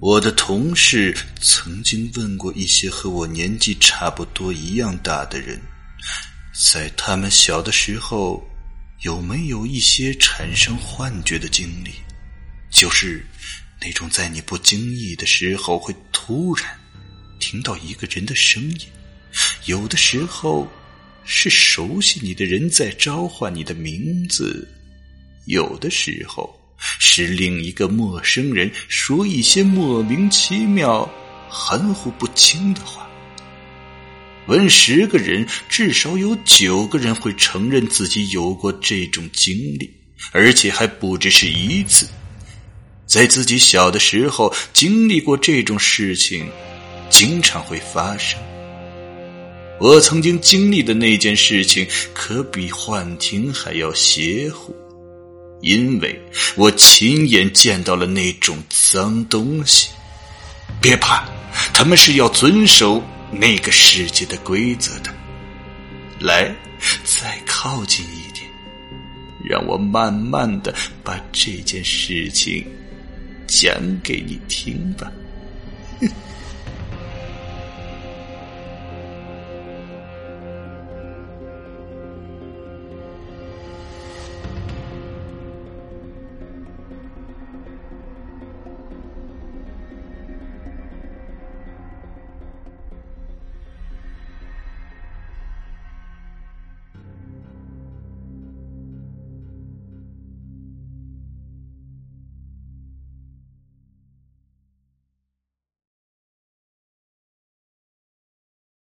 我的同事曾经问过一些和我年纪差不多一样大的人，在他们小的时候有没有一些产生幻觉的经历，就是那种在你不经意的时候会突然听到一个人的声音，有的时候是熟悉你的人在召唤你的名字，有的时候。是另一个陌生人说一些莫名其妙、含糊不清的话。问十个人，至少有九个人会承认自己有过这种经历，而且还不只是一次。在自己小的时候经历过这种事情，经常会发生。我曾经经历的那件事情，可比幻听还要邪乎。因为我亲眼见到了那种脏东西，别怕，他们是要遵守那个世界的规则的。来，再靠近一点，让我慢慢的把这件事情讲给你听吧。